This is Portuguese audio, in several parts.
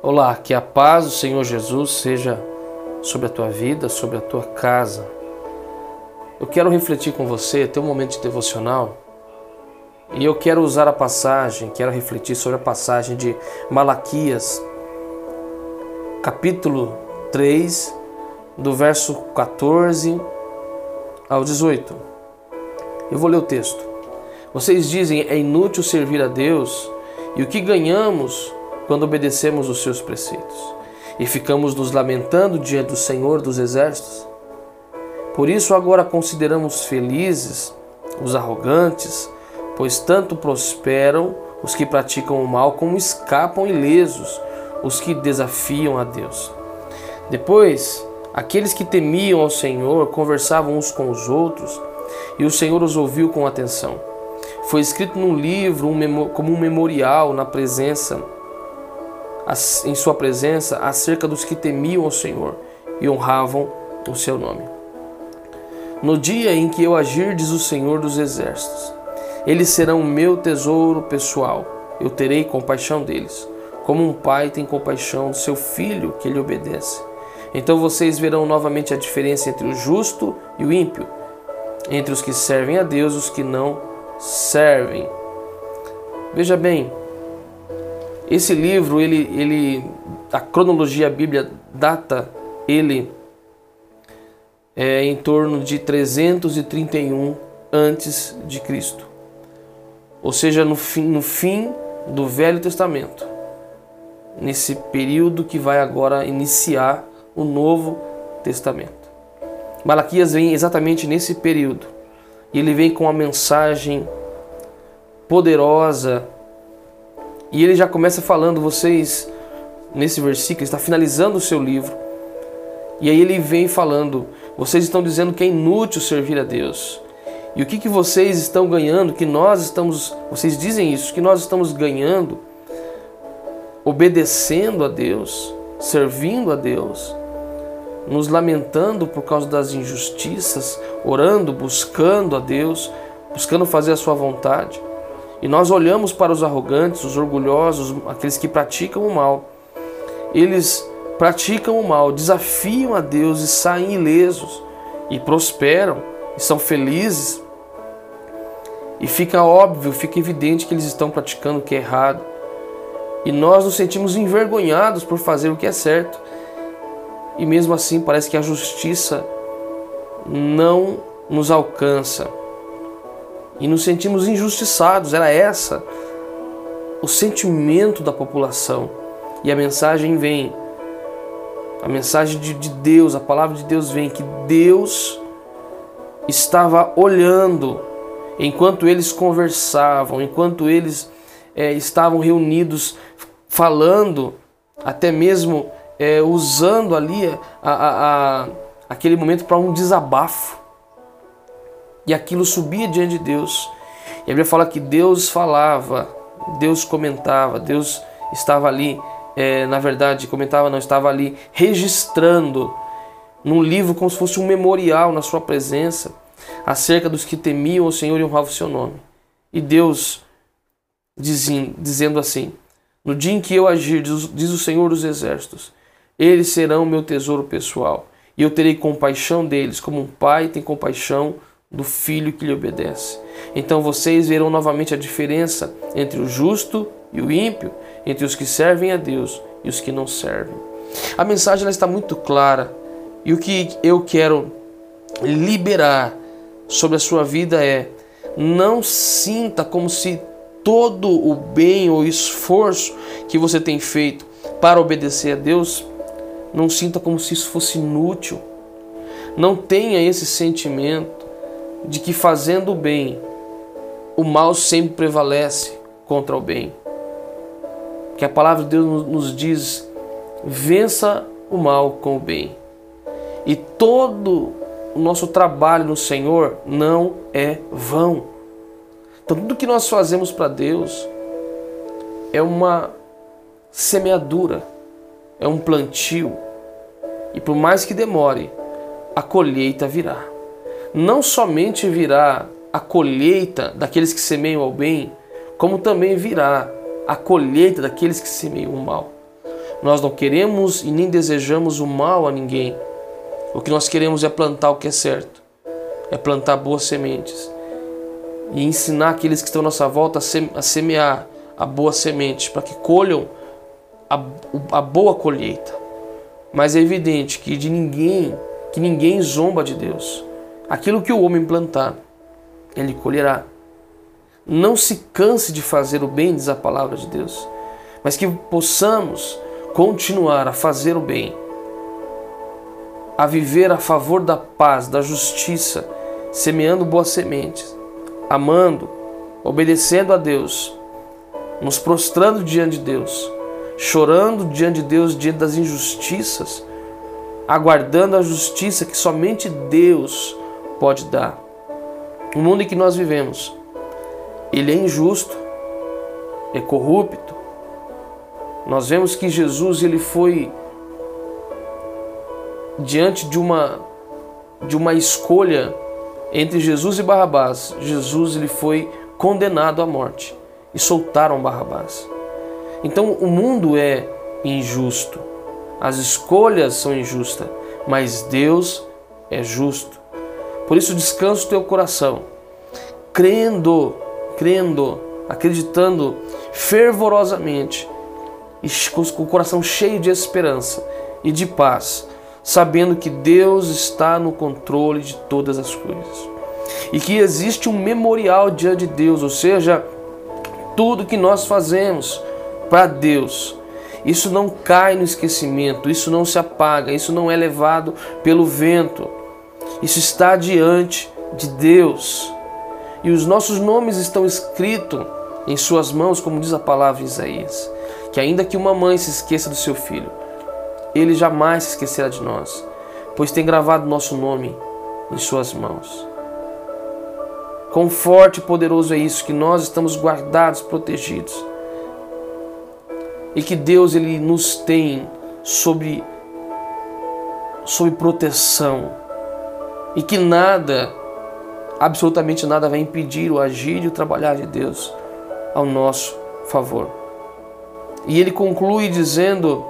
Olá, que a paz do Senhor Jesus seja sobre a tua vida, sobre a tua casa. Eu quero refletir com você, ter um momento de devocional, e eu quero usar a passagem, quero refletir sobre a passagem de Malaquias, capítulo 3, do verso 14 ao 18. Eu vou ler o texto. Vocês dizem: é inútil servir a Deus, e o que ganhamos quando obedecemos os seus preceitos e ficamos nos lamentando diante do Senhor dos Exércitos? Por isso, agora consideramos felizes os arrogantes, pois tanto prosperam os que praticam o mal como escapam ilesos os que desafiam a Deus. Depois, aqueles que temiam ao Senhor conversavam uns com os outros e o Senhor os ouviu com atenção. Foi escrito num livro um como um memorial na presença em sua presença acerca dos que temiam o Senhor e honravam o seu nome. No dia em que eu agir, diz o Senhor dos Exércitos, eles serão meu tesouro pessoal, eu terei compaixão deles, como um pai tem compaixão do seu filho que lhe obedece. Então vocês verão novamente a diferença entre o justo e o ímpio, entre os que servem a Deus e os que não servem. Veja bem, esse livro, ele, ele, a cronologia Bíblia data ele é, em torno de 331 antes de Cristo. Ou seja, no fim, no fim do Velho Testamento. Nesse período que vai agora iniciar o Novo Testamento. Malaquias vem exatamente nesse período. E ele vem com uma mensagem poderosa e ele já começa falando, vocês, nesse versículo, está finalizando o seu livro. E aí ele vem falando, vocês estão dizendo que é inútil servir a Deus. E o que, que vocês estão ganhando, que nós estamos, vocês dizem isso, que nós estamos ganhando obedecendo a Deus, servindo a Deus, nos lamentando por causa das injustiças, orando, buscando a Deus, buscando fazer a sua vontade. E nós olhamos para os arrogantes, os orgulhosos, aqueles que praticam o mal. Eles praticam o mal, desafiam a Deus e saem ilesos, e prosperam, e são felizes. E fica óbvio, fica evidente que eles estão praticando o que é errado. E nós nos sentimos envergonhados por fazer o que é certo. E mesmo assim parece que a justiça não nos alcança e nos sentimos injustiçados. Era essa o sentimento da população. E a mensagem vem, a mensagem de, de Deus, a palavra de Deus vem que Deus estava olhando enquanto eles conversavam, enquanto eles é, estavam reunidos falando, até mesmo é, usando ali a, a, a, aquele momento para um desabafo e aquilo subia diante de Deus. E a Bíblia fala que Deus falava, Deus comentava, Deus estava ali, é, na verdade, comentava, não, estava ali registrando num livro como se fosse um memorial na sua presença acerca dos que temiam o Senhor e honravam o seu nome. E Deus dizendo, assim: No dia em que eu agir, diz, diz o Senhor dos Exércitos, eles serão meu tesouro pessoal, e eu terei compaixão deles, como um pai tem compaixão do filho que lhe obedece. Então vocês verão novamente a diferença entre o justo e o ímpio, entre os que servem a Deus e os que não servem. A mensagem está muito clara e o que eu quero liberar sobre a sua vida é: não sinta como se todo o bem ou esforço que você tem feito para obedecer a Deus, não sinta como se isso fosse inútil. Não tenha esse sentimento de que fazendo o bem, o mal sempre prevalece contra o bem. Que a palavra de Deus nos diz: vença o mal com o bem. E todo o nosso trabalho no Senhor não é vão. Então, tudo que nós fazemos para Deus é uma semeadura, é um plantio. E por mais que demore, a colheita virá não somente virá a colheita daqueles que semeiam ao bem, como também virá a colheita daqueles que semeiam o mal. Nós não queremos e nem desejamos o mal a ninguém. O que nós queremos é plantar o que é certo, é plantar boas sementes e ensinar aqueles que estão à nossa volta a semear a boa semente para que colham a, a boa colheita. Mas é evidente que de ninguém, que ninguém zomba de Deus. Aquilo que o homem plantar, ele colherá. Não se canse de fazer o bem, diz a palavra de Deus, mas que possamos continuar a fazer o bem, a viver a favor da paz, da justiça, semeando boas sementes, amando, obedecendo a Deus, nos prostrando diante de Deus, chorando diante de Deus diante das injustiças, aguardando a justiça que somente Deus pode dar. O mundo em que nós vivemos, ele é injusto, é corrupto. Nós vemos que Jesus ele foi diante de uma de uma escolha entre Jesus e Barrabás. Jesus ele foi condenado à morte e soltaram Barrabás. Então o mundo é injusto, as escolhas são injustas, mas Deus é justo. Por isso descansa o teu coração, crendo, crendo, acreditando fervorosamente com o coração cheio de esperança e de paz, sabendo que Deus está no controle de todas as coisas e que existe um memorial diante de Deus, ou seja, tudo que nós fazemos para Deus. Isso não cai no esquecimento, isso não se apaga, isso não é levado pelo vento. Isso está diante de Deus. E os nossos nomes estão escritos em suas mãos, como diz a palavra em Isaías. Que ainda que uma mãe se esqueça do seu filho, ele jamais se esquecerá de nós, pois tem gravado nosso nome em suas mãos. Quão forte e poderoso é isso que nós estamos guardados, protegidos e que Deus ele nos tem sob, sob proteção e que nada, absolutamente nada, vai impedir o agir e o trabalhar de Deus ao nosso favor. E ele conclui dizendo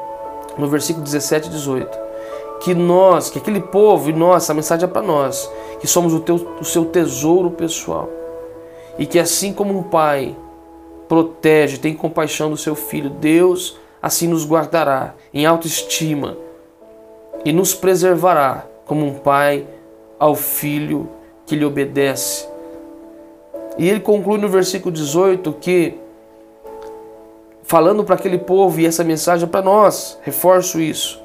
no versículo 17 e 18 que nós, que aquele povo e nós, a mensagem é para nós, que somos o, teu, o seu tesouro pessoal e que assim como um pai protege, tem compaixão do seu filho. Deus assim nos guardará em autoestima e nos preservará como um pai ao filho que lhe obedece. E ele conclui no versículo 18 que, falando para aquele povo, e essa mensagem é para nós, reforço isso,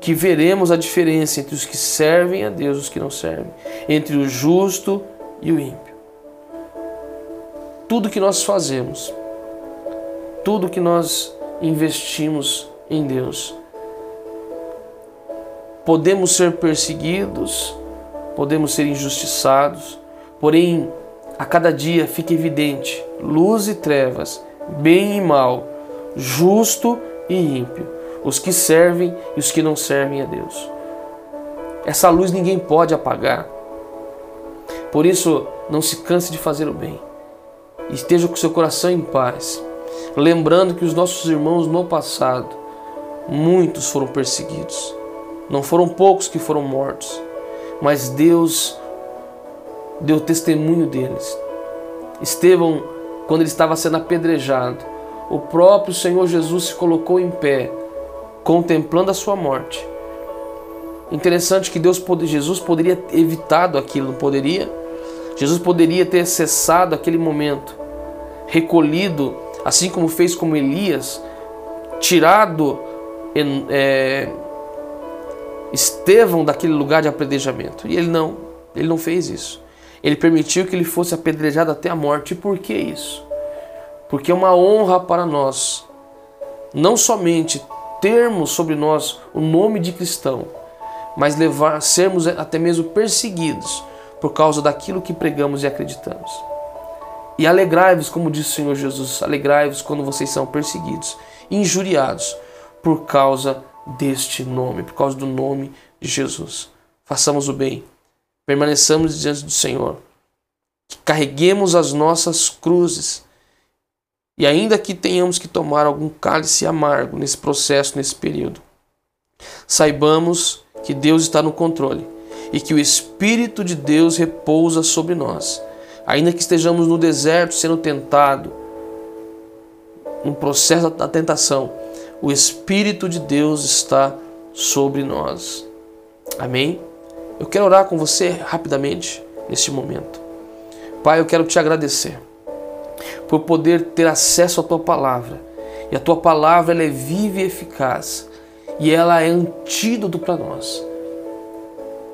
que veremos a diferença entre os que servem a Deus e os que não servem, entre o justo e o ímpio tudo que nós fazemos, tudo que nós investimos em Deus. Podemos ser perseguidos, podemos ser injustiçados, porém, a cada dia fica evidente luz e trevas, bem e mal, justo e ímpio, os que servem e os que não servem a Deus. Essa luz ninguém pode apagar. Por isso, não se canse de fazer o bem esteja com seu coração em paz, lembrando que os nossos irmãos no passado, muitos foram perseguidos. Não foram poucos que foram mortos, mas Deus deu testemunho deles. Estevão, quando ele estava sendo apedrejado, o próprio Senhor Jesus se colocou em pé, contemplando a sua morte. Interessante que Deus, Jesus poderia ter evitado aquilo, não poderia? Jesus poderia ter cessado aquele momento, recolhido, assim como fez com Elias, tirado é, Estevão daquele lugar de apedrejamento. E ele não, ele não fez isso. Ele permitiu que ele fosse apedrejado até a morte. E por que isso? Porque é uma honra para nós, não somente termos sobre nós o nome de cristão, mas levar, sermos até mesmo perseguidos por causa daquilo que pregamos e acreditamos. E alegrai-vos, como disse o Senhor Jesus, alegrai-vos quando vocês são perseguidos, injuriados por causa deste nome, por causa do nome de Jesus. Façamos o bem, permaneçamos diante do Senhor, carreguemos as nossas cruzes E ainda que tenhamos que tomar algum cálice amargo nesse processo, nesse período, saibamos que Deus está no controle e que o Espírito de Deus repousa sobre nós. Ainda que estejamos no deserto sendo tentado, no processo da tentação, o Espírito de Deus está sobre nós. Amém? Eu quero orar com você rapidamente neste momento. Pai, eu quero te agradecer por poder ter acesso à tua palavra. E a tua palavra ela é viva e eficaz, e ela é antídoto para nós.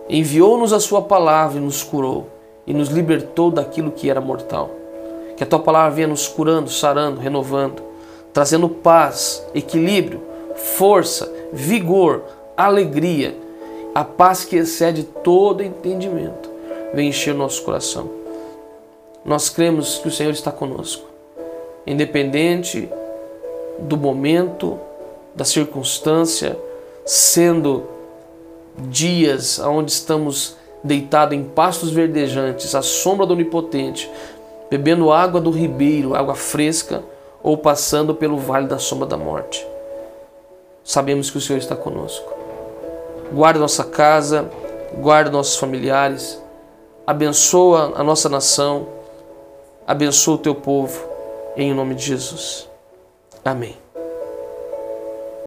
Enviou-nos a sua palavra e nos curou, e nos libertou daquilo que era mortal. Que a tua palavra venha nos curando, sarando, renovando, trazendo paz, equilíbrio, força, vigor, alegria, a paz que excede todo entendimento. Vem encher o nosso coração. Nós cremos que o Senhor está conosco, independente do momento, da circunstância, sendo dias onde estamos deitados em pastos verdejantes, à sombra do Onipotente, bebendo água do ribeiro, água fresca, ou passando pelo vale da sombra da morte. Sabemos que o Senhor está conosco. Guarda nossa casa, guarda nossos familiares, abençoa a nossa nação, abençoa o teu povo, em nome de Jesus. Amém.